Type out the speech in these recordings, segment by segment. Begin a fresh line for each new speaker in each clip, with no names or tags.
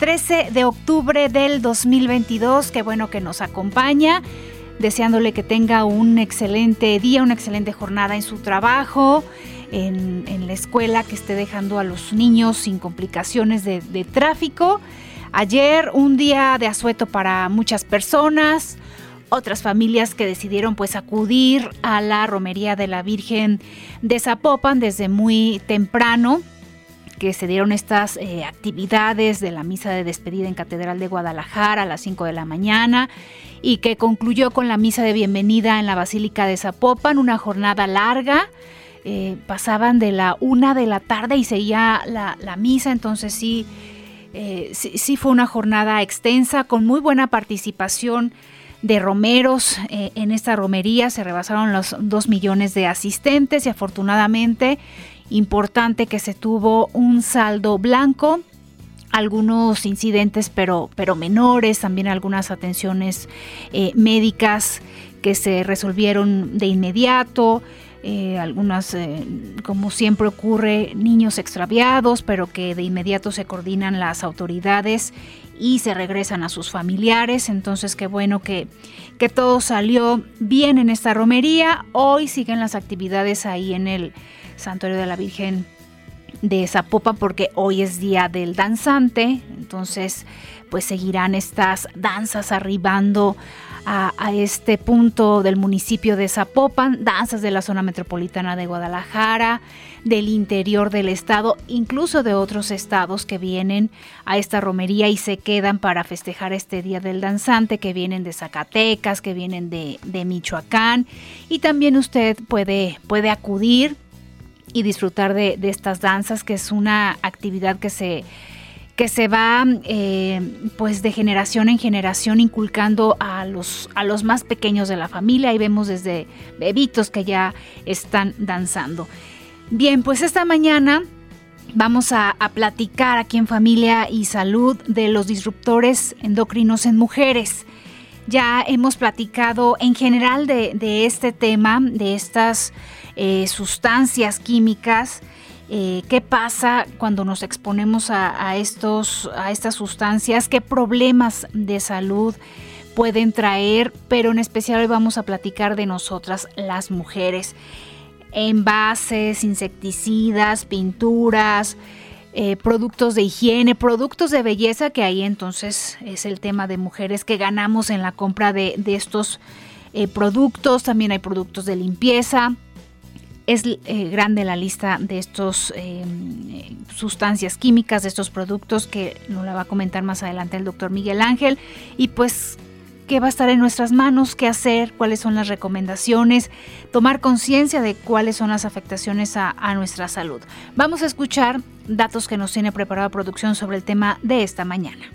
13 de octubre del 2022. Qué bueno que nos acompaña. Deseándole que tenga un excelente día, una excelente jornada en su trabajo, en, la escuela, que esté dejando a los niños sin complicaciones de, tráfico. Ayer un día de asueto para muchas personas, otras familias que decidieron pues acudir a la romería de la Virgen de Zapopan desde muy temprano que se dieron estas eh, actividades de la misa de despedida en Catedral de Guadalajara a las 5 de la mañana y que concluyó con la misa de bienvenida en la Basílica de Zapopan, una jornada larga. Eh, pasaban de la una de la tarde y seguía la, misa, entonces eh, sí, sí, fue una jornada extensa con muy buena participación de romeros en esta romería. Se rebasaron los dos millones de asistentes y afortunadamente importante que se tuvo un saldo blanco, algunos incidentes pero, pero menores, también algunas atenciones eh, médicas que se resolvieron de inmediato. Eh, algunas, eh, como siempre ocurre, niños extraviados, pero que de inmediato se coordinan las autoridades y se regresan a sus familiares. Entonces, qué bueno que, que todo salió bien en esta romería. Hoy siguen las actividades ahí en el Santuario de la Virgen de Zapopan porque hoy es día del danzante, entonces pues seguirán estas danzas arribando a, este punto del municipio de Zapopan, danzas de la zona metropolitana de Guadalajara, del interior del estado, incluso de otros estados que vienen a esta romería y se quedan para festejar este Día del Danzante, que vienen de Zacatecas, que vienen de, de Michoacán, y también usted puede, puede acudir y disfrutar de, estas danzas, que es una actividad que se, que se va eh, pues de generación en generación inculcando a los, a los más pequeños de la familia. y vemos desde bebitos que ya están danzando. Bien, pues esta mañana vamos a, platicar aquí en Familia y Salud de los disruptores endocrinos en mujeres. Ya hemos platicado en general de este tema, de estas eh, sustancias químicas. Eh, qué pasa cuando nos exponemos a, estos, a estas sustancias, qué problemas de salud pueden traer, pero en especial hoy vamos a platicar de nosotras las mujeres. Envases, insecticidas, pinturas, eh, productos de higiene, productos de belleza, que ahí entonces es el tema de mujeres que ganamos en la compra de, estos productos. También hay productos de limpieza, es eh, grande la lista de estos eh, sustancias químicas, de estos productos que nos la va a comentar más adelante el doctor Miguel Ángel. Y pues qué va a estar en nuestras manos, qué hacer, cuáles son las recomendaciones, tomar conciencia de cuáles son las afectaciones a, a, nuestra salud. Vamos a escuchar datos que nos tiene preparada producción sobre el tema de esta mañana.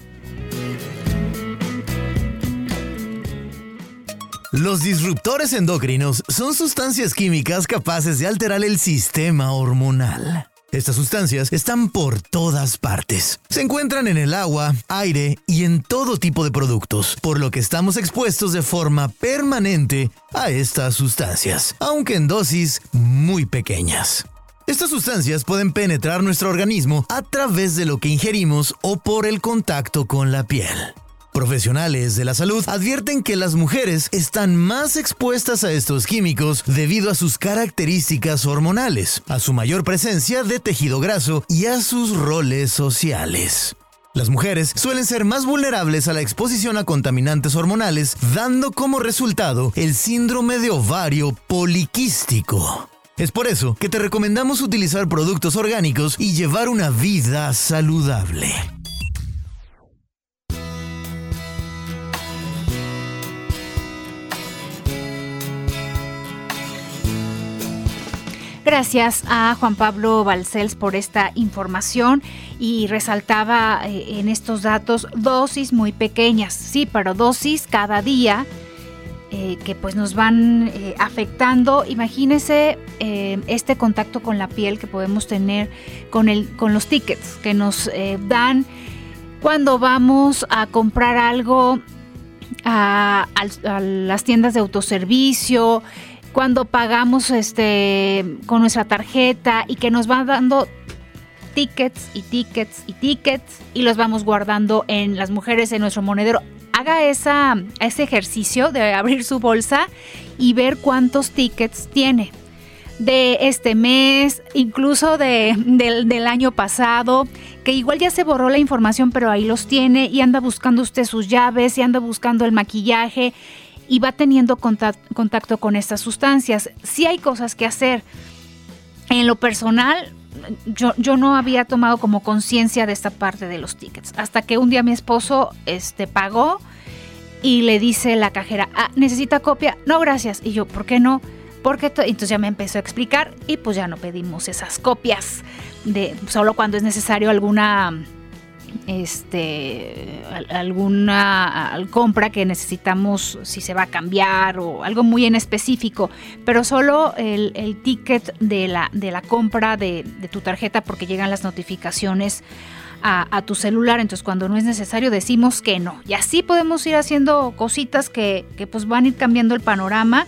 Los disruptores endocrinos son sustancias químicas capaces de alterar el sistema hormonal. Estas sustancias están por todas partes. Se encuentran en el agua, aire y en todo tipo de productos, por lo que estamos expuestos de forma permanente a estas sustancias, aunque en dosis muy pequeñas. Estas sustancias pueden penetrar nuestro organismo a través de lo que ingerimos o por el contacto con la piel. Profesionales de la salud advierten que las mujeres están más expuestas a estos químicos debido a sus características hormonales, a su mayor presencia de tejido graso y a sus roles sociales. Las mujeres suelen ser más vulnerables a la exposición a contaminantes hormonales, dando como resultado el síndrome de ovario poliquístico. Es por eso que te recomendamos utilizar productos orgánicos y llevar una vida saludable.
Gracias a Juan Pablo Balcells por esta información y resaltaba eh, en estos datos dosis muy pequeñas, sí, pero dosis cada día eh, que pues nos van eh, afectando. Imagínese este contacto con la piel que podemos tener con, el, con los tickets que nos dan cuando vamos a comprar algo a, las tiendas de autoservicio, cuando pagamos este, con nuestra tarjeta y que nos van dando tickets y tickets y tickets y los vamos guardando en las mujeres en nuestro monedero. Haga esa, ese ejercicio de abrir su bolsa y ver cuántos tickets tiene de este mes, incluso de, del, año pasado, que igual ya se borró la información, pero ahí los tiene y anda buscando usted sus llaves y anda buscando el maquillaje y va teniendo contacto, con estas sustancias. Sí hay cosas que hacer. En lo personal, yo, yo, no había tomado como conciencia de esta parte de los tickets. Hasta que un día mi esposo este, pagó y le dice la cajera, ah, ¿necesita copia? No, gracias. Y yo, ¿por qué no? porque entonces ya me empezó a explicar y pues ya no pedimos esas copias de solo cuando es necesario alguna este alguna compra que necesitamos si se va a cambiar o algo muy en específico, pero solo el, ticket de la, de la compra de, tu tarjeta porque llegan las notificaciones a, tu celular, entonces cuando no es necesario decimos que no. Y así podemos ir haciendo cositas que, que pues van a ir cambiando el panorama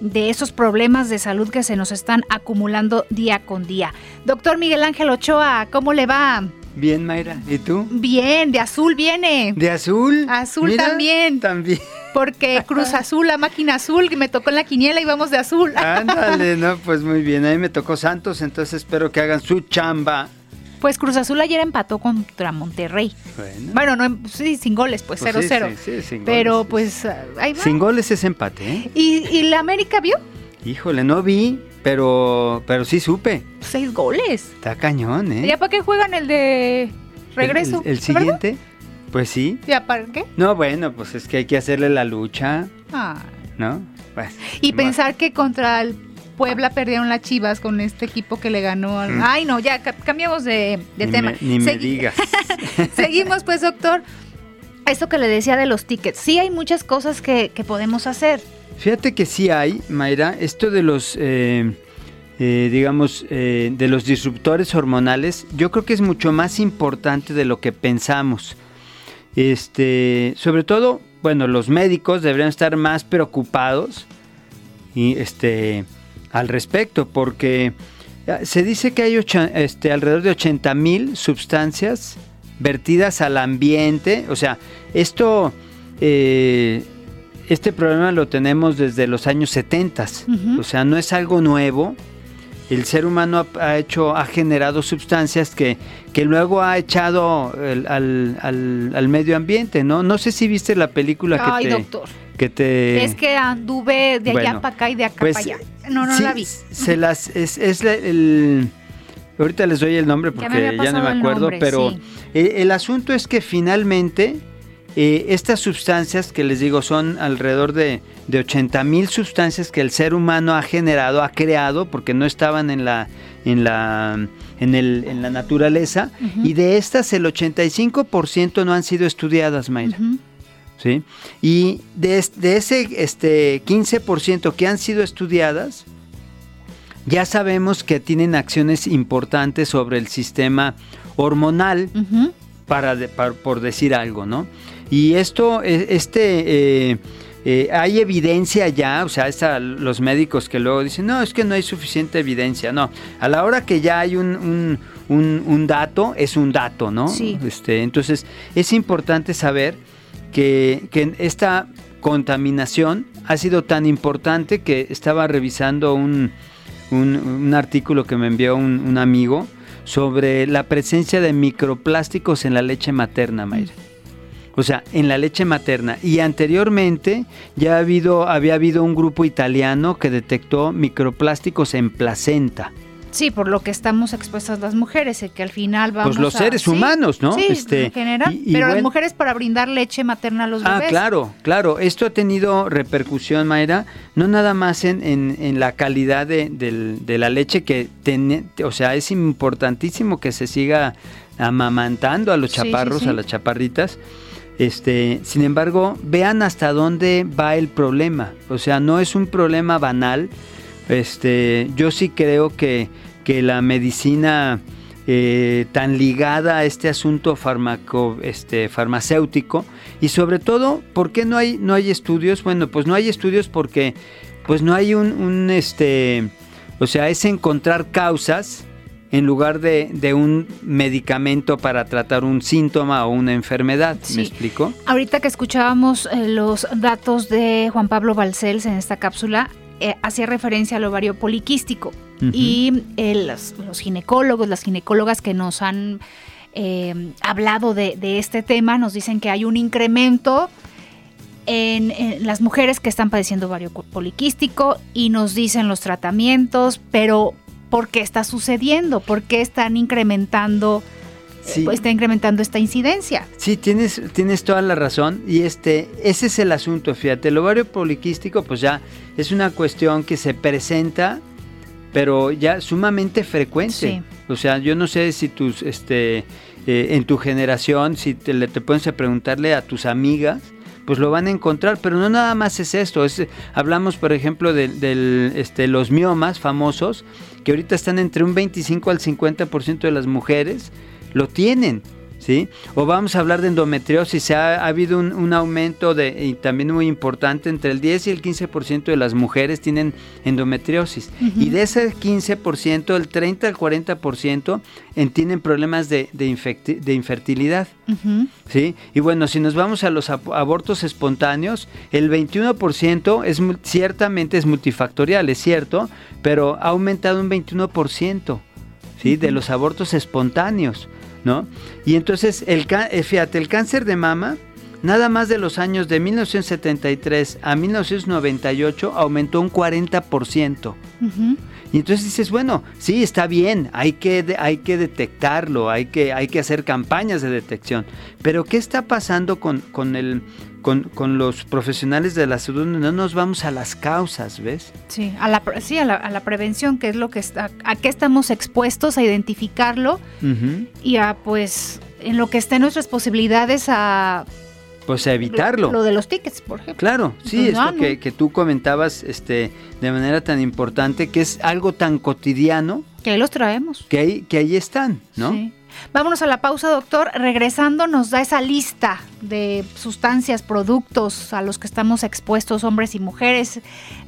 de esos problemas de salud que se nos están acumulando día con día. Doctor Miguel Ángel Ochoa, ¿cómo le va?
Bien, Mayra. ¿Y tú?
Bien, de azul viene.
¿De azul?
Azul también.
También.
Porque Cruz Azul, la máquina azul, que me tocó en la quiniela y vamos de azul.
Ándale, no, pues muy bien. A mí me tocó Santos, entonces espero que hagan su chamba
pues Cruz Azul ayer empató contra Monterrey. Bueno, no, sí, sin goles, pues 0-0. Pues sí, sí, sin Pero pues ahí va.
Sin goles es empate, ¿eh?
¿Y, la América vio?
Híjole, no vi, pero, pero sí supe.
Seis goles.
Está cañón, ¿eh?
¿Ya para qué juegan el de regreso?
¿El, siguiente? Pues sí.
¿Ya para qué?
No, bueno, pues es que hay que hacerle la lucha. Ah. ¿No?
Pues, y pensar que contra el Puebla perdieron las Chivas con este equipo que le ganó. Mm. Ay, no, ya cambiamos de, tema.
ni me digas.
Seguimos, pues, doctor. Esto que le decía de los tickets. Sí hay muchas cosas que, podemos hacer.
Fíjate que sí hay, Mayra. Esto de los... Eh, eh, digamos, eh, de los disruptores hormonales, yo creo que es mucho más importante de lo que pensamos. Este, sobre todo, bueno, los médicos deberían estar más preocupados y este, al respecto, porque eh, se dice que hay este, alrededor de 80 mil sustancias vertidas al ambiente. O sea, esto, este problema lo tenemos desde los años 70. O sea, no es algo nuevo. El ser humano ha, hecho, ha generado sustancias que, que luego ha echado al, al, medio ambiente, ¿no? No sé si viste la película
Ay,
que
te... doctor
te...
Es que anduve de allá para acá y de acá pues, para allá. No, no la vi.
Se las, es, es el... Ahorita les doy el nombre porque ya, no me acuerdo, pero el, asunto es que finalmente eh, estas sustancias que les digo son alrededor de, de 80 mil sustancias que el ser humano ha generado, ha creado, porque no estaban en la, en la, en el, en la naturaleza, y de estas el 85% no han sido estudiadas, Mayra. ¿sí? Y de, ese este, 15% que han sido estudiadas, ya sabemos que tienen acciones importantes sobre el sistema hormonal, para, por decir algo, ¿no? Y esto, e, este... Eh, eh, hay evidencia ya, o sea, los médicos que luego dicen, no, es que no hay suficiente evidencia, no, a la hora que ya hay un, un dato, es un dato, ¿no? Sí. Este, entonces, es importante saber que, esta contaminación ha sido tan importante que estaba revisando un, artículo que me envió un, amigo sobre la presencia de microplásticos en la leche materna, Mayra. O sea, en la leche materna. Y anteriormente ya habido, había habido un grupo italiano que detectó microplásticos en placenta.
Sí, por lo que estamos expuestas las mujeres, que al final vamos
Pues los seres humanos, ¿no?
Sí, este, en general, pero las mujeres para brindar leche materna a los ah, bebés.
Ah, claro, claro. Esto ha tenido repercusión, Mayra, no nada más en, en, la calidad de, de, la leche que, tiene, o sea, es importantísimo que se siga amamantando a los chaparros, a las chaparritas. Este, sin embargo, vean hasta dónde va el problema. O sea, no es un problema banal. Este, yo sí creo que, que la medicina eh, tan ligada a este asunto farmaco, este, farmacéutico y sobre todo, ¿por qué no hay, no hay estudios? Bueno, pues no hay estudios porque pues no hay un, un este, o sea, es encontrar causas en lugar de, un medicamento para tratar un síntoma o una enfermedad. ¿Me explico?
Ahorita que escuchábamos eh, los datos de Juan Pablo Balcells en esta cápsula, eh, hacía referencia al ovario poliquístico. Y eh, los, ginecólogos, las ginecólogas que nos han hablado de, este tema, nos dicen que hay un incremento en, en, las mujeres que están padeciendo ovario poliquístico y nos dicen los tratamientos, pero por qué está sucediendo, por qué están incrementando, eh, pues, está incrementando esta incidencia.
Sí, tienes, tienes toda la razón. Y este, ese es el asunto, fíjate, el ovario poliquístico pues ya es una cuestión que se presenta, pero ya sumamente frecuente. O sea, yo no sé si tus, este, eh, en tu generación, si te, te puedes preguntarle a tus amigas, pues lo van a encontrar, pero no nada más es esto, es, hablamos por ejemplo de, este, los miomas famosos, que ahorita están entre un 25 al 50% de las mujeres, lo tienen. ¿Sí? O vamos a hablar de endometriosis, ha, ha habido un, aumento de, y también muy importante, entre el 10 y el 15% de las mujeres tienen endometriosis. Y de ese 15%, el 30 al 40% tienen problemas de, de, infertilidad. ¿sí? Y bueno, si nos vamos a los abortos espontáneos, el 21% es, ciertamente es multifactorial, es cierto, pero ha aumentado un 21%. ¿sí? de los abortos espontáneos. ¿No? Y entonces, el, eh, fíjate, el cáncer de mama, nada más de los años de 1973 a 1998 aumentó un 40%. Y entonces dices, bueno, sí, está bien, hay que, hay que detectarlo, hay que, hay que hacer campañas de detección. Pero ¿qué está pasando con, con el con, los profesionales de la salud no nos vamos a las causas, ¿ves?
Sí, a la, sí, a la, prevención, que es lo que está, a qué estamos expuestos, a identificarlo y a pues en lo que esté en nuestras posibilidades a
pues a evitarlo.
Lo, de los tickets, por ejemplo.
Claro, sí, es lo que, que, tú comentabas este, de manera tan importante, que es algo tan cotidiano.
Que ahí los traemos.
Que ahí, que ahí están, ¿no? Sí.
Vámonos a la pausa, doctor. Regresando nos da esa lista de sustancias, productos a los que estamos expuestos hombres y mujeres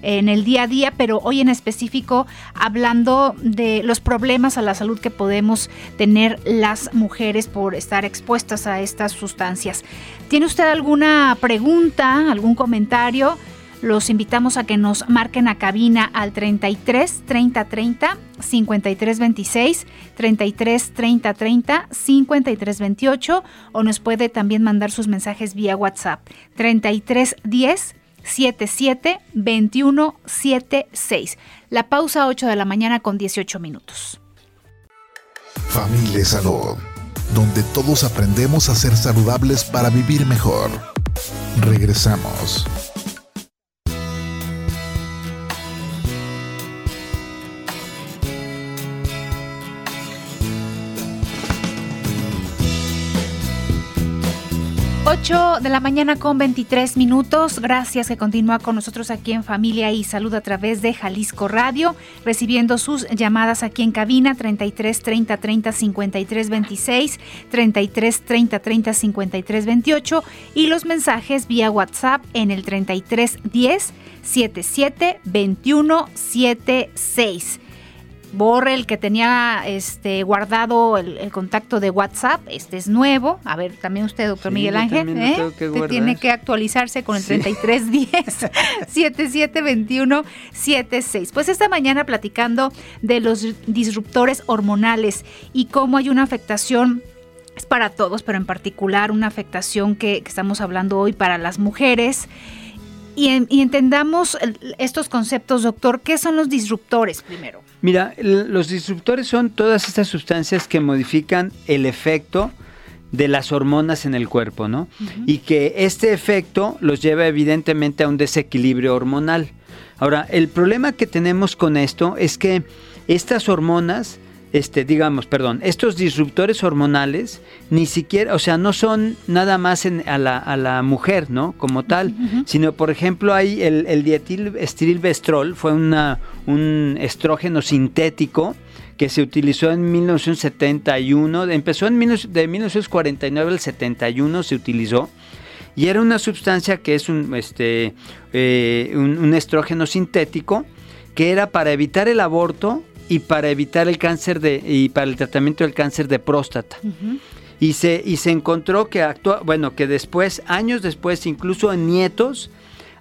en el día a día, pero hoy en específico hablando de los problemas a la salud que podemos tener las mujeres por estar expuestas a estas sustancias. ¿Tiene usted alguna pregunta, algún comentario? Los invitamos a que nos marquen a cabina al 33 30 30 53 26, 33 30 30 53 28 o nos puede también mandar sus mensajes vía WhatsApp 33 10 77 21 76. La pausa 8 de la mañana con 18 minutos.
Familia Salud, donde todos aprendemos a ser saludables para vivir mejor. Regresamos.
8 de la mañana con 23 minutos. Gracias que continúa con nosotros aquí en Familia y Salud a través de Jalisco Radio, recibiendo sus llamadas aquí en cabina 33 30 30 53 26, 33 30 30 53 28 y los mensajes vía WhatsApp en el 33 10 77 21 76 borre el que tenía este guardado el, contacto de WhatsApp, este es nuevo. A ver, también usted, doctor Miguel Ángel, ¿eh? tiene que actualizarse con el 3310 7721 76. Pues esta mañana platicando de los disruptores hormonales y cómo hay una afectación es para todos, pero en particular una afectación que, estamos hablando hoy para las mujeres. Y, y entendamos estos conceptos, doctor. ¿Qué son los disruptores primero?
Mira, los disruptores son todas estas sustancias que modifican el efecto de las hormonas en el cuerpo, ¿no? Y que este efecto los lleva evidentemente a un desequilibrio hormonal. Ahora, el problema que tenemos con esto es que estas hormonas este, digamos, perdón, estos disruptores hormonales ni siquiera, o sea, no son nada más en, a, la, a, la, mujer, ¿no? Como tal, sino, por ejemplo, hay el, el dietilestilbestrol, fue una, un estrógeno sintético que se utilizó en 1971, empezó en de 1949 al 71 se utilizó y era una sustancia que es un, este, eh, un estrógeno sintético que era para evitar el aborto y para evitar el cáncer de y para el tratamiento del cáncer de próstata. Y se, y se encontró que actúa, bueno, que después, años después, incluso en nietos,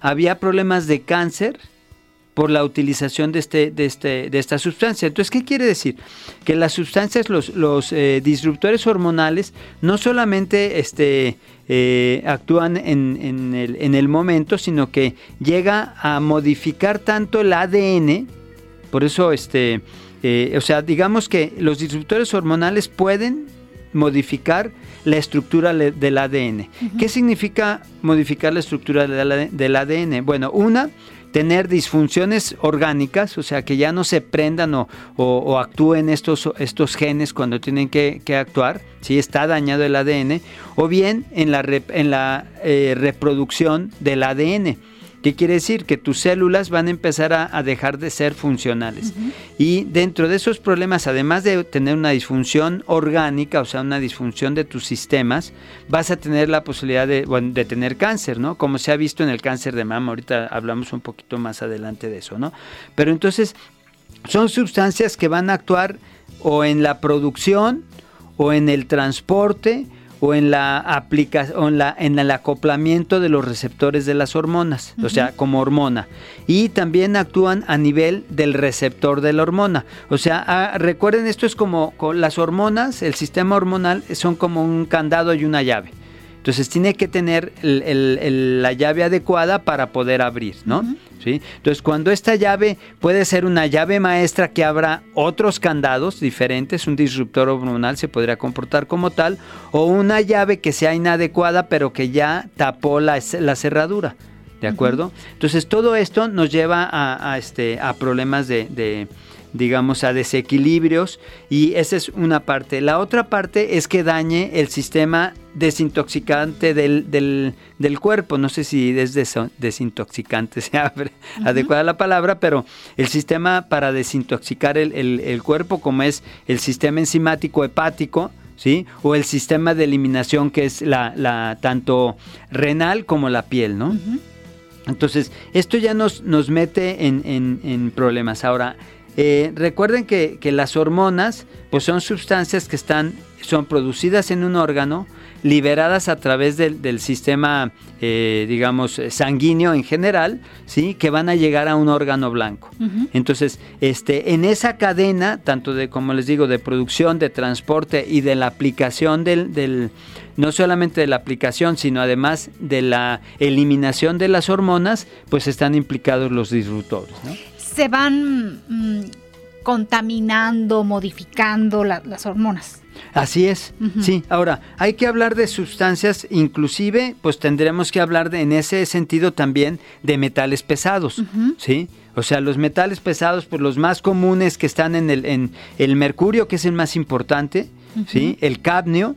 había problemas de cáncer por la utilización de, este, de, este, de esta sustancia. Entonces, ¿qué quiere decir? Que las sustancias, los, los eh, disruptores hormonales, no solamente este, eh, actúan en, en, el, en el momento, sino que llega a modificar tanto el ADN, por eso, este, eh, o sea, digamos que los disruptores hormonales pueden modificar la estructura del ADN. ¿Qué significa modificar la estructura del ADN? Bueno, una, tener disfunciones orgánicas, o sea, que ya no se prendan o, actúen estos, estos genes cuando tienen que, actuar, si está dañado el ADN, o bien en la, en la eh, reproducción del ADN. ¿Qué quiere decir? Que tus células van a empezar a, dejar de ser funcionales. Y dentro de esos problemas, además de tener una disfunción orgánica, o sea, una disfunción de tus sistemas, vas a tener la posibilidad de, de tener cáncer, ¿no? Como se ha visto en el cáncer de mama. Ahorita hablamos un poquito más adelante de eso, ¿no? Pero entonces, son sustancias que van a actuar o en la producción o en el transporte o en la aplicación, la, en el acoplamiento de los receptores de las hormonas, o sea, como hormona. Y también actúan a nivel del receptor de la hormona. O sea, ah, recuerden, esto es como con las hormonas, el sistema hormonal son como un candado y una llave. Entonces tiene que tener la llave adecuada para poder abrir, ¿no? ¿Sí? Entonces cuando esta llave puede ser una llave maestra que abra otros candados diferentes, un disruptor hormonal se podría comportar como tal, o una llave que sea inadecuada pero que ya tapó la, cerradura. ¿De acuerdo? Entonces todo esto nos lleva a, este, a problemas de digamos, a desequilibrios y esa es una parte. La otra parte es que dañe el sistema desintoxicante del, del, cuerpo. No sé si es desintoxicante sea adecuada la palabra, pero el sistema para desintoxicar el, el, cuerpo, como es el sistema enzimático hepático, ¿sí? O el sistema de eliminación que es la, la tanto renal como la piel, ¿no? Entonces, esto ya nos, nos mete en, en, en problemas. Ahora, eh, recuerden que, las hormonas pues son sustancias que están, son producidas en un órgano, liberadas a través del, sistema, eh, digamos, sanguíneo en general, ¿sí? que van a llegar a un órgano blanco. Entonces, este, en esa cadena, tanto de, como les digo, de producción, de transporte y de la aplicación del, del no solamente de la aplicación, sino además de la eliminación de las hormonas, pues están implicados los disruptores. ¿no?
Se van mm, contaminando, modificando las hormonas.
Así es, sí. Ahora, hay que hablar de sustancias, inclusive, pues tendremos que hablar de, en ese sentido también de metales pesados, ¿sí? O sea, los metales pesados, pues los más comunes que están en el, en el mercurio, que es el más importante, ¿sí? El cadmio,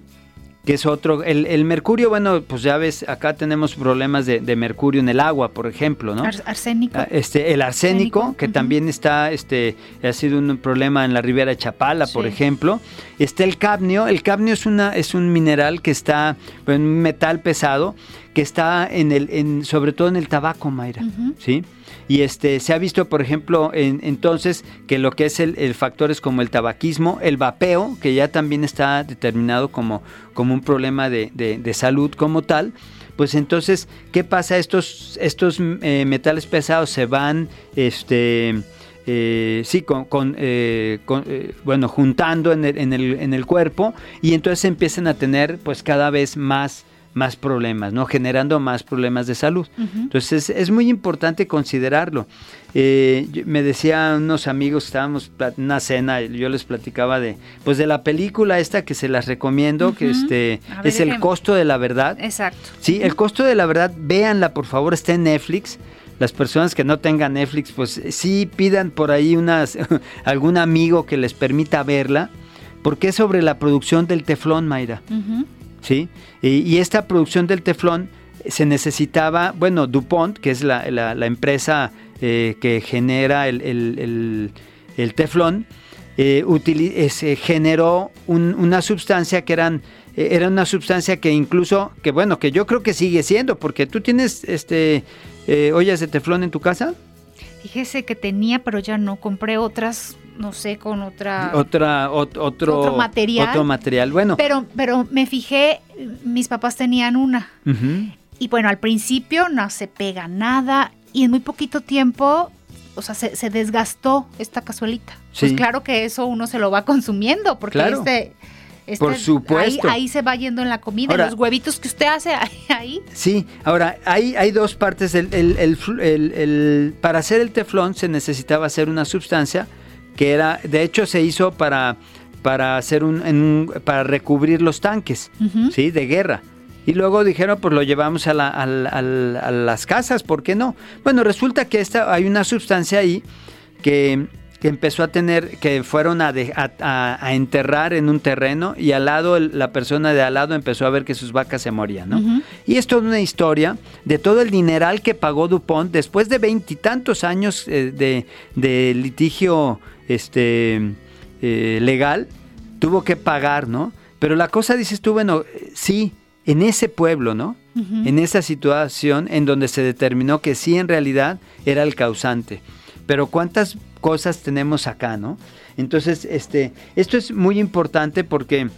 que es otro. El, mercurio, bueno, pues ya ves, acá tenemos problemas de, mercurio en el agua, por ejemplo, ¿no?
arsénico. Ah,
este, el arsénico, que también está, este, ha sido un problema en la ribera de Chapala, por ejemplo. Está el cadmio. El cadmio es una, es un mineral que está, un metal pesado, que está en el, en, sobre todo en el tabaco, Mayra, ¿sí? Y este, se ha visto, por ejemplo, en, entonces que lo que es el, factor es como el tabaquismo, el vapeo, que ya también está determinado como, como un problema de, salud como tal, pues entonces, ¿qué pasa? Estos, estos eh, metales pesados se van, este, eh, sí, con, eh, bueno, juntando en el, en, el, en el, cuerpo y entonces empiezan a tener pues cada vez más más problemas, ¿no? Generando más problemas de salud. Entonces es, muy importante considerarlo. Eh, me decían unos amigos, estábamos en una cena, yo les platicaba de, pues de la película esta que se las recomiendo, que este es El costo de la verdad.
Exacto.
Sí, El costo de la verdad, véanla por favor, está en Netflix las personas que no tengan Netflix, pues sí pidan por ahí unas, algún amigo que les permita verla, porque es sobre la producción del teflón, Mayra. ¿Sí? Y, esta producción del teflón se necesitaba, bueno, DuPont, que es la, empresa eh, que genera el, teflón, eh, eh, generó una sustancia que eran era una sustancia que incluso que bueno que yo creo que sigue siendo porque tú tienes este eh, ollas de teflón en tu casa?
Fíjese que tenía, pero ya no. Compré otras, no sé, con otra...
Otra, otro, material. Otro material, bueno.
Pero, pero me fijé, mis papás tenían una. Y bueno, al principio no se pega nada y en muy poquito tiempo, o sea, se, desgastó esta cazuelita. Pues sí. Pues claro que eso uno se lo va consumiendo porque este
por este, supuesto.
Ahí, se va yendo en la comida, los huevitos que usted hace ahí.
Sí, ahora hay, hay dos partes. El, para hacer el teflón se necesitaba hacer una sustancia que era, de hecho se hizo para, para, hacer un, para recubrir los tanques ¿sí? de guerra. Y luego dijeron, pues lo llevamos a, a, las casas, ¿por qué no? Bueno, resulta que esta, hay una sustancia ahí que que empezó a tener, que fueron a, a, enterrar en un terreno y al lado, la persona de al lado empezó a ver que sus vacas se morían, ¿no? Y es toda una historia de todo el dineral que pagó Dupont después de veintitantos años eh, de, litigio este, eh, legal, tuvo que pagar, ¿no? Pero la cosa, dices tú, bueno, sí, en ese pueblo, ¿no? En esa situación en donde se determinó que sí en realidad era el causante. Pero ¿cuántas cosas tenemos acá, ¿no? Entonces, este, esto es muy importante porque...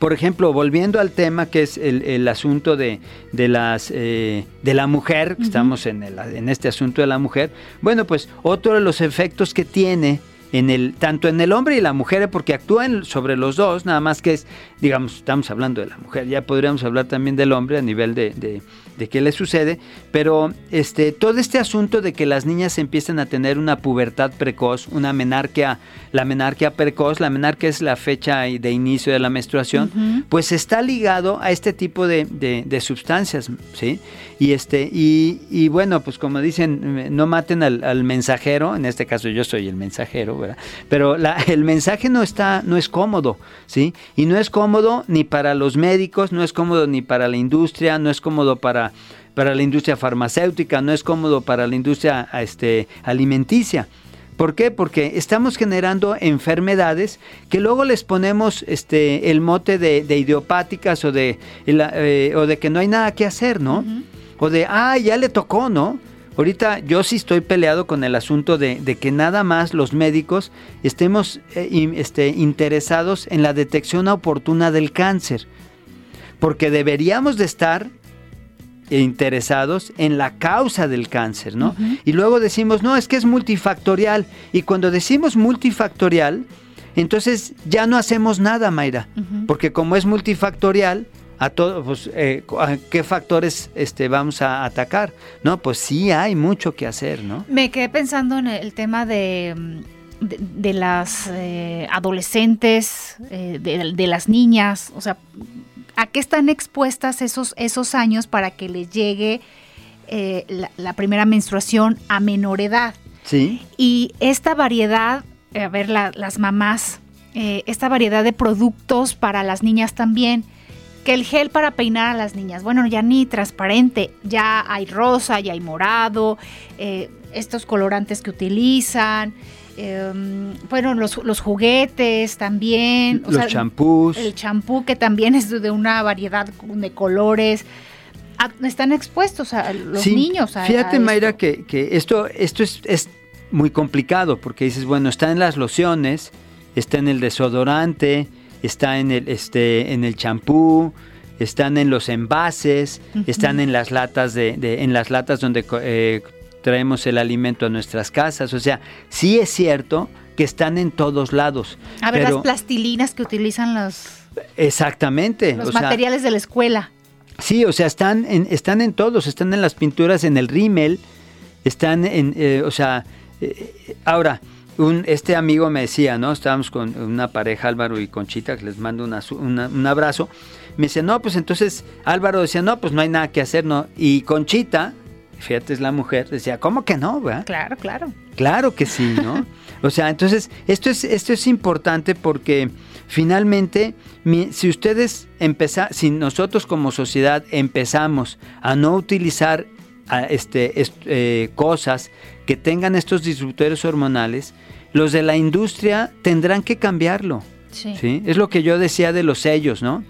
Por ejemplo, volviendo al tema que es el, asunto de, las, eh, de la mujer, estamos en, en este asunto de la mujer, bueno, pues otro de los efectos que tiene en el, tanto en el hombre y la mujer, porque actúan sobre los dos, nada más que es, digamos, estamos hablando de la mujer, ya podríamos hablar también del hombre a nivel de, de qué le sucede, pero este, todo este asunto de que las niñas empiezan a tener una pubertad precoz, una menarquia, la menarquia precoz, la menarquia es la fecha de inicio de la menstruación, pues está ligado a este tipo de, de, sustancias, ¿sí? Y, este, y, y, bueno, pues como dicen, no maten al, mensajero, en este caso yo soy el mensajero, ¿verdad? Pero la, el mensaje no está, no es cómodo, ¿sí? Y no es cómodo ni para los médicos, no es cómodo ni para la industria, no es cómodo para para, la industria farmacéutica, no es cómodo para la industria este, alimenticia. ¿Por qué? Porque estamos generando enfermedades que luego les ponemos este, el mote de, idiopáticas o de, eh, o de que no hay nada que hacer, ¿no? O de, ah, ya le tocó, ¿no? Ahorita yo sí estoy peleado con el asunto de, que nada más los médicos estemos eh, este, interesados en la detección oportuna del cáncer. Porque deberíamos de estar interesados en la causa del cáncer, ¿no? Y luego decimos, no, es que es multifactorial. Y cuando decimos multifactorial, entonces ya no hacemos nada, Mayra, porque como es multifactorial, a todos, pues, eh, qué factores este, vamos a atacar? No, pues sí hay mucho que hacer, ¿no?
Me quedé pensando en el tema de, de, las eh, adolescentes, eh, de, de, las niñas, o sea, a qué están expuestas esos, esos años para que les llegue eh, la, primera menstruación a menor edad.
Sí.
Y esta variedad, a ver, las mamás, eh, esta variedad de productos para las niñas también, que el gel para peinar a las niñas, bueno, ya ni transparente, ya hay rosa, ya hay morado, eh, estos colorantes que utilizan, Em, bueno, los, los, juguetes también.
los champús.
El champú que también es de una variedad de colores. están expuestos a los niños.
fíjate, Mayra, que, esto, esto es, es, muy complicado porque dices, bueno, está en las lociones, está en el desodorante, está en el, este, en el champú, están en los envases, están en las latas de, en las latas donde eh, traemos el alimento a nuestras casas. O sea, sí es cierto que están en todos lados.
A ver, las plastilinas que utilizan los...
Exactamente.
Los materiales de la escuela.
Sí, o sea, están en, están en todos, están en las pinturas, en el rímel, están en, eh, o sea, eh, ahora, un, este amigo me decía, ¿no? Estábamos con una pareja, Álvaro y Conchita, que les mando un abrazo. Me dice, no, pues entonces Álvaro decía, no, pues no hay nada que hacer, ¿no? Y Conchita, fíjate, es la mujer, decía, ¿cómo que no?
Claro, claro.
Claro que sí, ¿no? o sea, entonces, esto es, esto es importante porque finalmente, si ustedes empezan, si nosotros como sociedad empezamos a no utilizar este, eh, cosas que tengan estos disruptores hormonales, los de la industria tendrán que cambiarlo. Sí. Es lo que yo decía de los sellos, ¿no?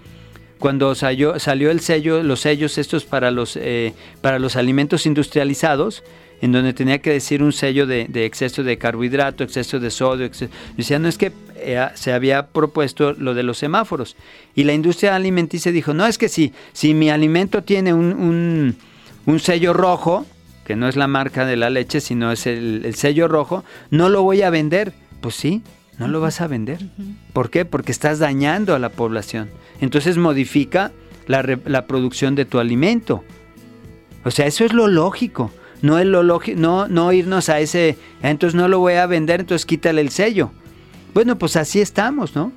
Cuando salió, salió el sello, los sellos estos para los, eh, para los alimentos industrializados, en donde tenía que decir un sello de, exceso de carbohidrato, exceso de sodio. Decía, no es que eh, se había propuesto lo de los semáforos. Y la industria alimenticia dijo, no, es que si, si mi alimento tiene un un sello rojo, que no es la marca de la leche, sino es el, sello rojo, no lo voy a vender. Pues sí, no lo vas a vender. ¿Por qué? Porque estás dañando a la población. Entonces modifica la, la producción de tu alimento. O sea, eso es lo lógico. No es lo lógico, no, no irnos a ese, entonces no lo voy a vender, entonces quítale el sello. Bueno, pues así estamos, ¿no?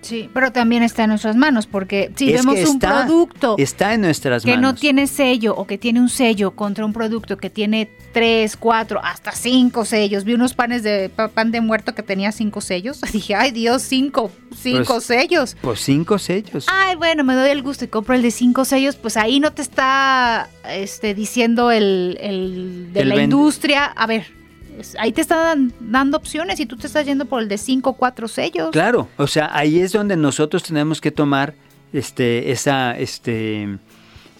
Sí, pero también está en nuestras manos, porque si vemos un producto
está en nuestras
que no tiene sello o que tiene un sello contra un producto que tiene tres, cuatro, hasta cinco sellos. Vi unos panes de pan de muerto que tenía cinco sellos. Dije, ay Dios, cinco, cinco pues, sellos.
Pues cinco sellos.
Ay, bueno, me doy el gusto y compro el de cinco sellos. Pues ahí no te está este, diciendo el, el de la industria. A ver, ahí te están dando opciones y tú te estás yendo por el de 5 o 4 sellos.
Claro, o sea, ahí es donde nosotros tenemos que tomar este, esa, este,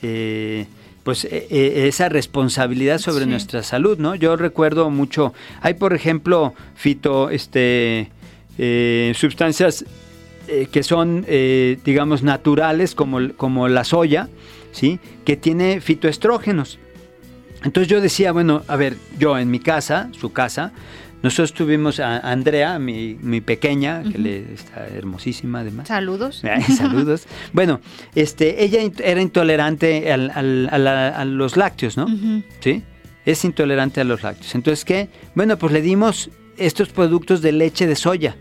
eh, pues e, e, esa responsabilidad sobre nuestra salud, ¿no? Yo recuerdo mucho, hay por ejemplo fito, este, eh, sustancias eh, que son, digamos, naturales como, como la soya, ¿sí? Que tiene fitoestrógenos. Entonces yo decía, bueno, a ver, yo en mi casa, su casa, nosotros tuvimos a Andrea, mi, pequeña, que le está hermosísima además.
Saludos.
Saludos. bueno, este, ella era intolerante a los lácteos, ¿no? Sí. Es intolerante a los lácteos. Entonces, ¿qué? Bueno, pues le dimos estos productos de leche de soya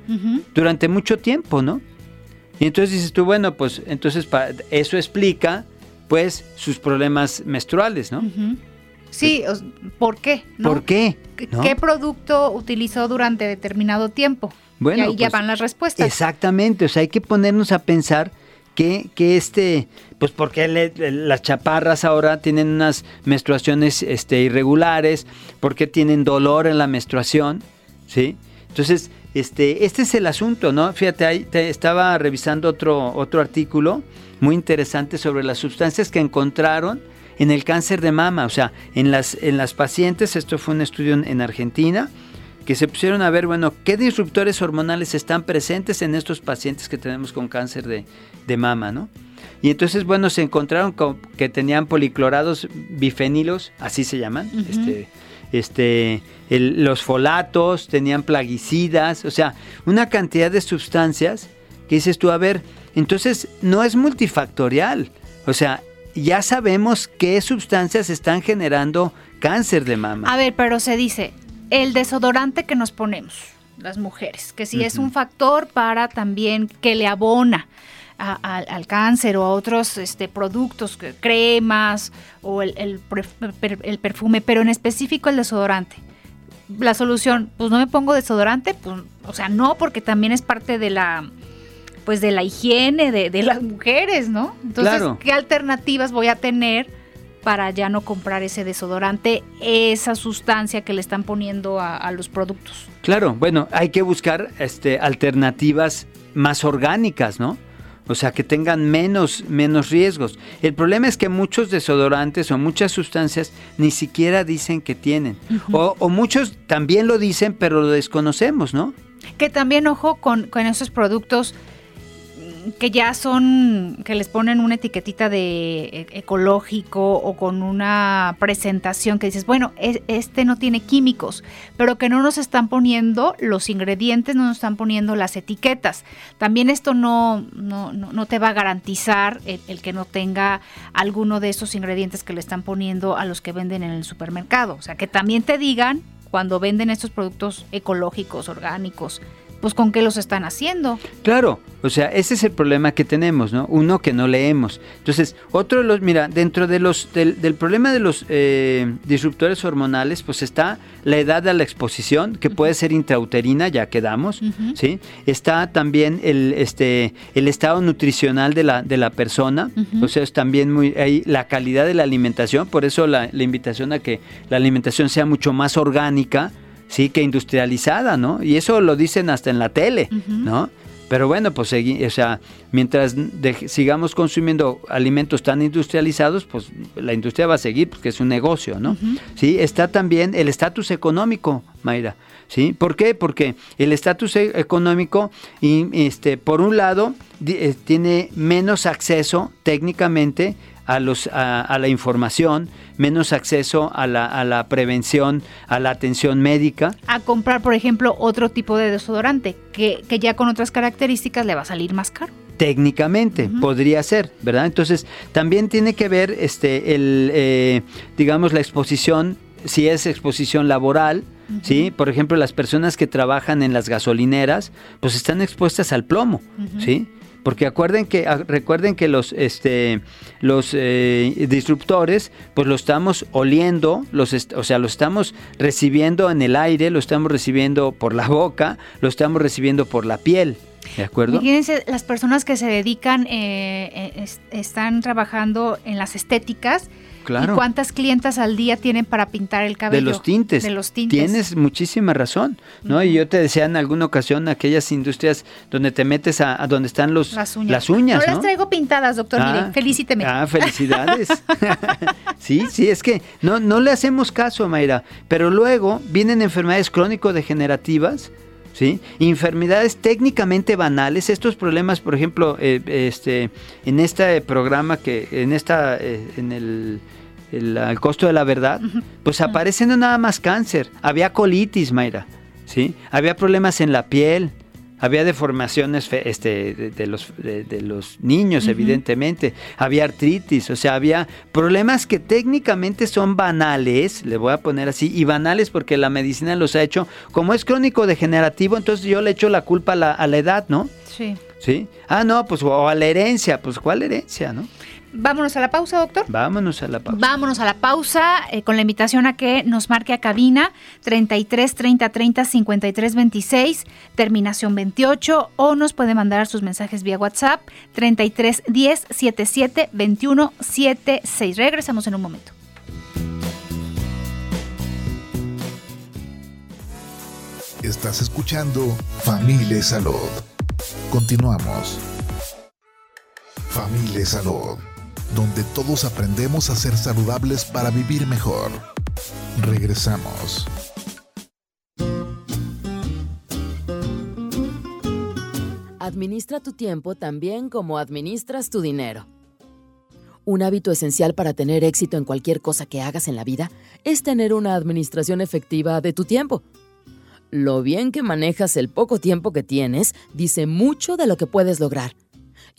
durante mucho tiempo, ¿no? Y entonces dices tú, bueno, pues entonces eso explica, pues, sus problemas menstruales, ¿no?
Sí, ¿por qué?
¿Por qué?
¿Qué producto utilizó durante determinado tiempo? Bueno, y ahí ya pues, van las respuestas.
Exactamente, o sea, hay que ponernos a pensar que, que este, pues porque las chaparras ahora tienen unas menstruaciones este, irregulares, porque tienen dolor en la menstruación, ¿sí? Entonces, este, este es el asunto, ¿no? Fíjate, ahí te estaba revisando otro, otro artículo muy interesante sobre las sustancias que encontraron en el cáncer de mama, o sea, en las, en las pacientes, esto fue un estudio en, Argentina, que se pusieron a ver, bueno, qué disruptores hormonales están presentes en estos pacientes que tenemos con cáncer de, mama, ¿no? Y entonces, bueno, se encontraron que tenían policlorados bifenilos, así se llaman, este, este, los folatos, tenían plaguicidas, o sea, una cantidad de sustancias que dices tú, a ver, entonces no es multifactorial, o sea, ya sabemos qué sustancias están generando cáncer de mama.
A ver, pero se dice, el desodorante que nos ponemos, las mujeres, que si es un factor para también que le abona al cáncer o a otros este, productos, cremas o el, el, perfume, pero en específico el desodorante. La solución, pues no me pongo desodorante, pues, o sea, no, porque también es parte de la pues de la higiene de, las mujeres, ¿no? Entonces, ¿qué alternativas voy a tener para ya no comprar ese desodorante, esa sustancia que le están poniendo a, los productos?
Claro, bueno, hay que buscar este, alternativas más orgánicas, ¿no? O sea, que tengan menos, menos riesgos. El problema es que muchos desodorantes o muchas sustancias ni siquiera dicen que tienen. o, o, muchos también lo dicen, pero lo desconocemos, ¿no?
Que también, ojo, con, con esos productos que ya son, que les ponen una etiquetita de e, ecológico o con una presentación que dices, bueno, este no tiene químicos, pero que no nos están poniendo los ingredientes, no nos están poniendo las etiquetas. También esto no, no, no, te va a garantizar el, que no tenga alguno de esos ingredientes que le están poniendo a los que venden en el supermercado. O sea, que también te digan cuando venden estos productos ecológicos, orgánicos, pues con qué los están haciendo.
Claro, o sea, ese es el problema que tenemos, ¿no? Uno que no leemos. Entonces, otro de los, mira, dentro de los, del, problema de los eh, disruptores hormonales, pues está la edad de la exposición, que puede ser intrauterina, ya quedamos, ¿sí? Está también el, este, el estado nutricional de la, de la persona, o sea, es también muy, ahí la calidad de la alimentación, por eso la, la invitación a que la alimentación sea mucho más orgánica, sí, que industrializada, ¿no? Y eso lo dicen hasta en la tele, ¿no? Pero bueno, pues o sea, mientras sigamos consumiendo alimentos tan industrializados, pues la industria va a seguir porque es un negocio, ¿no? Sí, está también el estatus económico, Mayra. ¿Sí? ¿Por qué? Porque el estatus e-, económico, y, este, por un lado, eh, tiene menos acceso técnicamente a, los, a, la información, menos acceso a la, a la, prevención, a la atención médica.
A comprar, por ejemplo, otro tipo de desodorante, que, que ya con otras características le va a salir más caro.
Técnicamente, podría ser, ¿verdad? Entonces, también tiene que ver, este, el, eh, digamos, la exposición, si es exposición laboral, ¿sí? Por ejemplo, las personas que trabajan en las gasolineras, pues están expuestas al plomo, ¿sí? Porque acuerden que, ah, recuerden que los, este, los eh, disruptores, pues lo estamos oliendo, los o sea, lo estamos recibiendo en el aire, lo estamos recibiendo por la boca, lo estamos recibiendo por la piel. ¿De acuerdo?
Fíjense, las personas que se dedican, eh, eh, están trabajando en las estéticas, ¿Y cuántas clientas al día tienen para pintar el cabello?
De los tintes.
De los tintes.
Tienes muchísima razón, ¿no? Y yo te decía en alguna ocasión aquellas industrias donde te metes a, donde están los las uñas. Las uñas
no, las traigo pintadas, doctor. Mire, ah, felicíteme.
Ah, felicidades. sí, sí, es que no, no le hacemos caso, Mayra. Pero luego vienen enfermedades crónico-degenerativas. ¿Sí? Enfermedades técnicamente banales, estos problemas, por ejemplo, eh, este, en este programa que, en esta, eh, en el el, costo de la verdad, pues aparece no nada más cáncer, había colitis, Mayra, ¿sí? Había problemas en la piel, había deformaciones este, de, los, de, los niños, evidentemente, había artritis, o sea, había problemas que técnicamente son banales, le voy a poner así, y banales porque la medicina los ha hecho, como es crónico degenerativo, entonces yo le echo la culpa a la, a la edad, ¿no?
Sí.
¿Sí? Ah, no, pues o a la herencia, pues ¿cuál herencia, no?
Vámonos a la pausa, doctor.
Vámonos a la pausa.
Vámonos a la pausa eh, con la invitación a que nos marque a cabina 33 30 30 53 26, terminación 28, o nos puede mandar sus mensajes vía WhatsApp 33 10 77 21 76. Regresamos en un momento.
Estás escuchando Familia Salud. Continuamos. Familia Salud donde todos aprendemos a ser saludables para vivir mejor. Regresamos.
Administra tu tiempo también como administras tu dinero. Un hábito esencial para tener éxito en cualquier cosa que hagas en la vida es tener una administración efectiva de tu tiempo. Lo bien que manejas el poco tiempo que tienes dice mucho de lo que puedes lograr.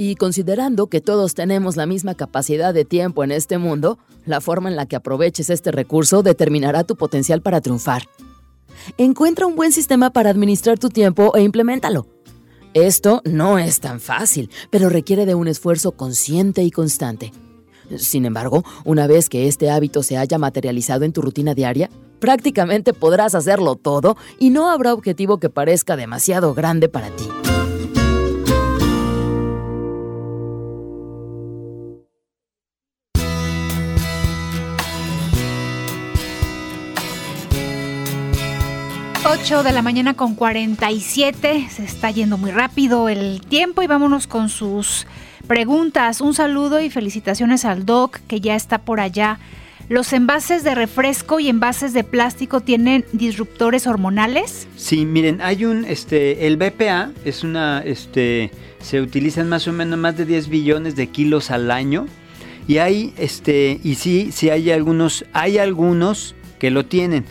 Y considerando que todos tenemos la misma capacidad de tiempo en este mundo, la forma en la que aproveches este recurso determinará tu potencial para triunfar. Encuentra un buen sistema para administrar tu tiempo e implementalo. Esto no es tan fácil, pero requiere de un esfuerzo consciente y constante. Sin embargo, una vez que este hábito se haya materializado en tu rutina diaria, prácticamente podrás hacerlo todo y no habrá objetivo que parezca demasiado grande para ti.
8 de la mañana con 47. Se está yendo muy rápido el tiempo y vámonos con sus preguntas. Un saludo y felicitaciones al Doc que ya está por allá ¿Los envases de refresco y envases de plástico tienen disruptores hormonales?
Sí, miren, hay un, este, el BPA es una, este, se utilizan más o menos más de 10 billones de kilos al año y hay, este, y sí, sí hay algunos, hay algunos que lo tienen.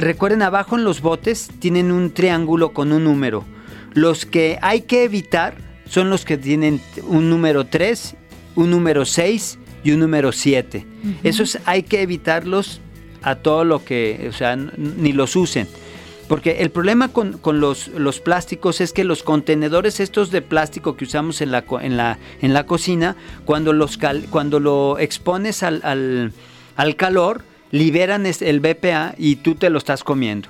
Recuerden, abajo en los botes tienen un triángulo con un número. Los que hay que evitar son los que tienen un número 3, un número 6 y un número 7. Esos hay que evitarlos a todo lo que, o sea, ni los usen. Porque el problema con, los, los, plásticos es que los contenedores estos de plástico que usamos en la, en la, en la cocina, cuando, los cuando lo expones al, al, calor, liberan el BPA y tú te lo estás comiendo.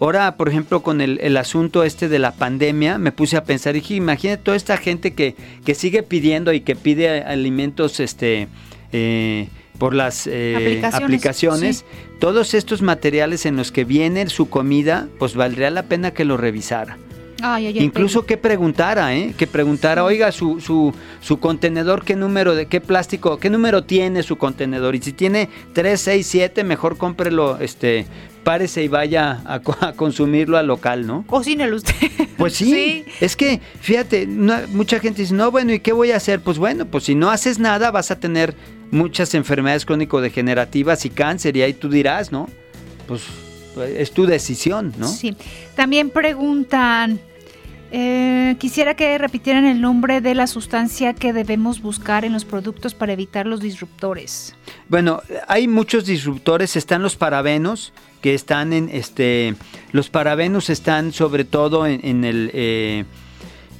Ahora, por ejemplo, con el, el, asunto este de la pandemia, me puse a pensar, dije, imagínate toda esta gente que, que sigue pidiendo y que pide alimentos este, eh, por las eh, aplicaciones, todos estos materiales en los que viene su comida, pues valdría la pena que lo revisara. Incluso que preguntara, ¿eh? Que preguntara, oiga, su, su, su, contenedor, qué número, de qué plástico, qué número tiene su contenedor. Y si tiene 3, 6, 7, mejor cómprelo, este, párese y vaya a, consumirlo al local, ¿no?
Cocínelo usted.
Pues sí, es que, fíjate, mucha gente dice, no, bueno, ¿y qué voy a hacer? Pues bueno, pues si no haces nada vas a tener muchas enfermedades crónico-degenerativas y cáncer, y ahí tú dirás, ¿no? Pues, pues es tu decisión, ¿no?
Sí. También preguntan, eh, quisiera que repitieran el nombre de la sustancia que debemos buscar en los productos para evitar los disruptores.
Bueno, hay muchos disruptores, están los parabenos, que están en este, los parabenos están sobre todo en, el... Eh,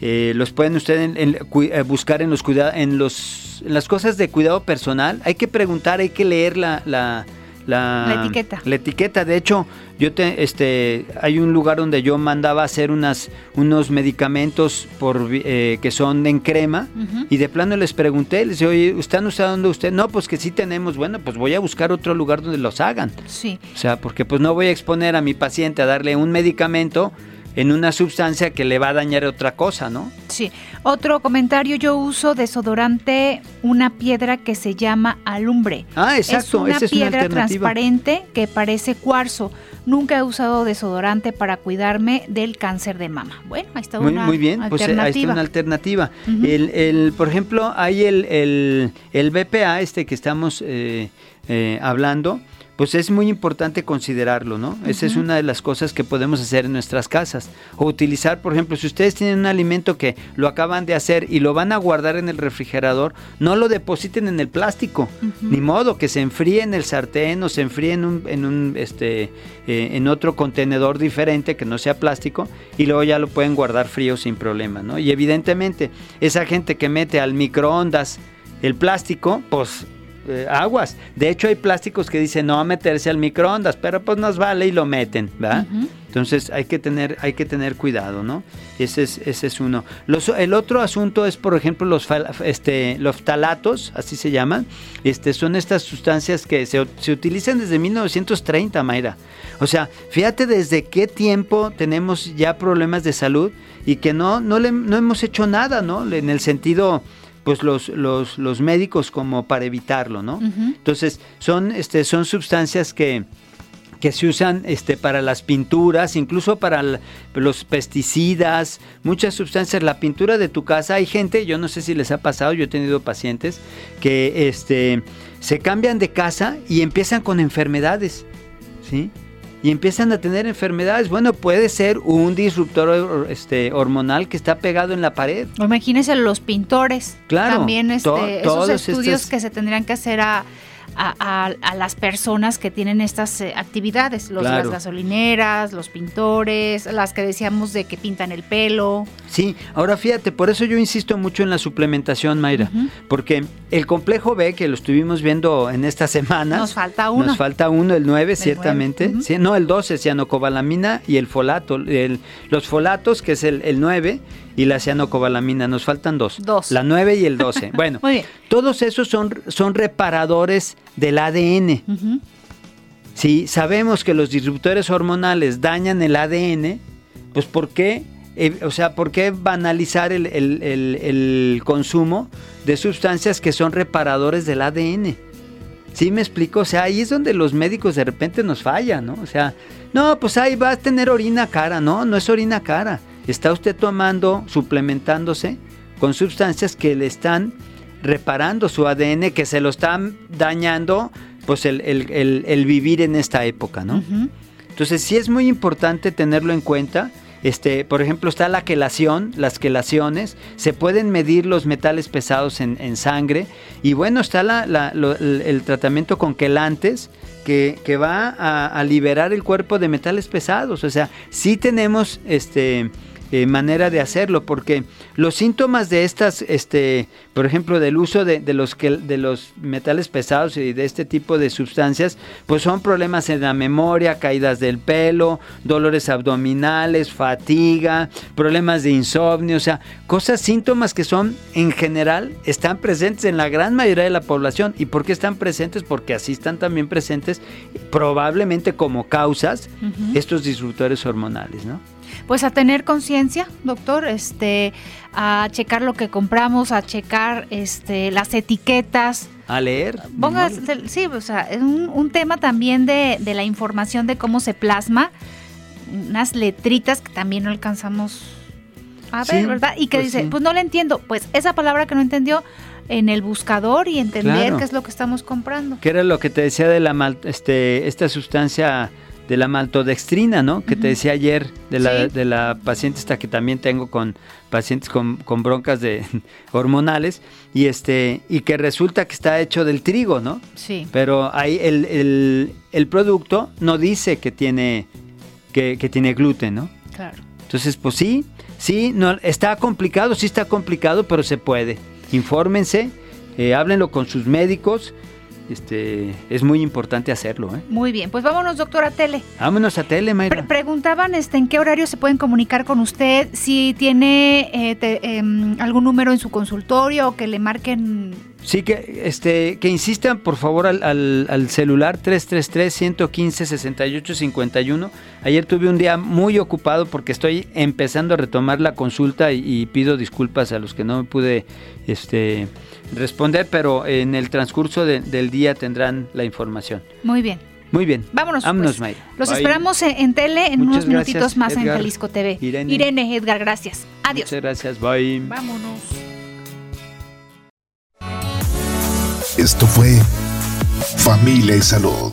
eh, los pueden ustedes buscar en los en los en las cosas de cuidado personal. Hay que preguntar, hay que leer la,
la, etiqueta.
La etiqueta. De hecho, yo te, este, hay un lugar donde yo mandaba hacer unas, unos medicamentos por, eh, que son en crema y de plano les pregunté, les dije, oye, ¿están usando usted? No, pues que sí tenemos. Bueno, pues voy a buscar otro lugar donde los hagan.
Sí.
O sea, porque pues no voy a exponer a mi paciente a darle un medicamento en una sustancia que le va a dañar otra cosa, ¿no?
Sí. Otro comentario, yo uso desodorante, una piedra que se llama alumbre.
Ah, exacto.
Es una piedra transparente que parece cuarzo. Nunca he usado desodorante para cuidarme del cáncer de mama. Bueno, ahí está una
Muy bien, pues eh, ahí está una alternativa. el, por ejemplo, hay el, el, BPA, este que estamos eh, eh, hablando, pues es muy importante considerarlo, ¿no? Esa es una de las cosas que podemos hacer en nuestras casas. O utilizar, por ejemplo, si ustedes tienen un alimento que lo acaban de hacer y lo van a guardar en el refrigerador, no lo depositen en el plástico. Ni modo, que se enfríe en el sartén o se enfríe en un, en un este, eh, en otro contenedor diferente que no sea plástico y luego ya lo pueden guardar frío sin problema, ¿no? Y evidentemente, esa gente que mete al microondas el plástico, pues eh, aguas. De hecho, hay plásticos que dicen no a meterse al microondas, pero pues nos vale y lo meten, ¿verdad? Entonces hay que tener, hay que tener cuidado, ¿no? Ese es, ese es uno. el otro asunto es, por ejemplo, los, este, los ftalatos, así se llaman. Este, son estas sustancias que se, utilizan desde 1930, Mayra. O sea, fíjate desde qué tiempo tenemos ya problemas de salud y que no, no, le, no hemos hecho nada, ¿no? En el sentido pues los, los, los médicos como para evitarlo, ¿no? Entonces, son, este, son sustancias que, que se usan este, para las pinturas, incluso para los pesticidas, muchas sustancias. La pintura de tu casa, hay gente, yo no sé si les ha pasado, yo he tenido pacientes que este, se cambian de casa y empiezan con enfermedades, ¿sí? Y empiezan a tener enfermedades. Bueno, puede ser un disruptor este, hormonal que está pegado en la pared.
Imagínense los pintores. Claro. También este, esos estudios que se tendrían que hacer a a, las personas que tienen estas eh, actividades, los, las gasolineras, los pintores, las que decíamos de que pintan el pelo.
Sí, ahora fíjate, por eso yo insisto mucho en la suplementación, Mayra, porque el complejo B que lo estuvimos viendo en estas semanas.
Nos falta uno.
Nos falta uno, el 9, ciertamente. no, el 12 es cianocobalamina y el folato. los folatos, que es el, el 9, y la cianocobalamina. Nos faltan dos.
Dos.
La 9 y el 12. Bueno, todos esos son, son reparadores del ADN. Si sabemos que los disruptores hormonales dañan el ADN, pues ¿por qué? Eh, o sea, ¿por qué banalizar el, el, consumo de sustancias que son reparadores del ADN? ¿Sí me explico? O sea, ahí es donde los médicos de repente nos fallan, ¿no? O sea, no, pues ahí va a tener orina cara, no, no es orina cara. Está usted tomando, suplementándose con sustancias que le están reparando su ADN, que se lo están dañando, pues el, vivir en esta época, ¿no? Entonces sí es muy importante tenerlo en cuenta este, por ejemplo, está la quelación, las quelaciones, se pueden medir los metales pesados en, sangre y bueno, está el, tratamiento con quelantes que, va a, a, liberar el cuerpo de metales pesados. O sea, sí tenemos este, eh, manera de hacerlo, porque los síntomas de estas, este, por ejemplo, del uso de, los, de los metales pesados y de este tipo de sustancias, pues son problemas en la memoria, caídas del pelo, dolores abdominales, fatiga, problemas de insomnio, o sea, cosas, síntomas que son en general, están presentes en la gran mayoría de la población. ¿Y por qué están presentes? Porque así están también presentes, probablemente como causas, estos disruptores hormonales, ¿no?
Pues a tener conciencia, doctor, este, a checar lo que compramos, a checar este, las etiquetas.
A leer.
Ponga, sí, o sea, es un, tema también de, la información de cómo se plasma, unas letritas que también no alcanzamos a ver, ¿verdad? Y que pues dice, pues no le entiendo, pues esa palabra que no entendió en el buscador y entender qué es lo que estamos comprando.
¿Qué era lo que te decía de la este, esta sustancia de la maltodextrina, ¿no? Que te decía ayer de la, de la paciente esta que también tengo con pacientes con, broncas de hormonales y este y que resulta que está hecho del trigo, ¿no?
Sí.
Pero ahí el, el, producto no dice que tiene que, tiene gluten, ¿no?
Claro.
Entonces, pues sí, sí, no, está complicado, sí está complicado, pero se puede. Infórmense, eh, háblenlo con sus médicos este, es muy importante hacerlo. ¿eh?
Muy bien, pues vámonos, doctor, a tele.
Vámonos a tele, Mayra.
preguntaban este, en qué horario se pueden comunicar con usted, si tiene eh, em, algún número en su consultorio o que le marquen
Sí, que, este, que insistan por favor al, al, celular 333-115-6851. Ayer tuve un día muy ocupado porque estoy empezando a retomar la consulta y, pido disculpas a los que no me pude este, responder, pero en el transcurso del día tendrán la información.
Muy bien.
Muy bien.
Vámonos. Vámonos, pues. Los esperamos en, tele en unos minutitos más en Jalisco TV.
Irene.
Irene, Edgar, gracias. Adiós.
Muchas gracias. Bye.
Vámonos.
Esto fue Familia y Salud.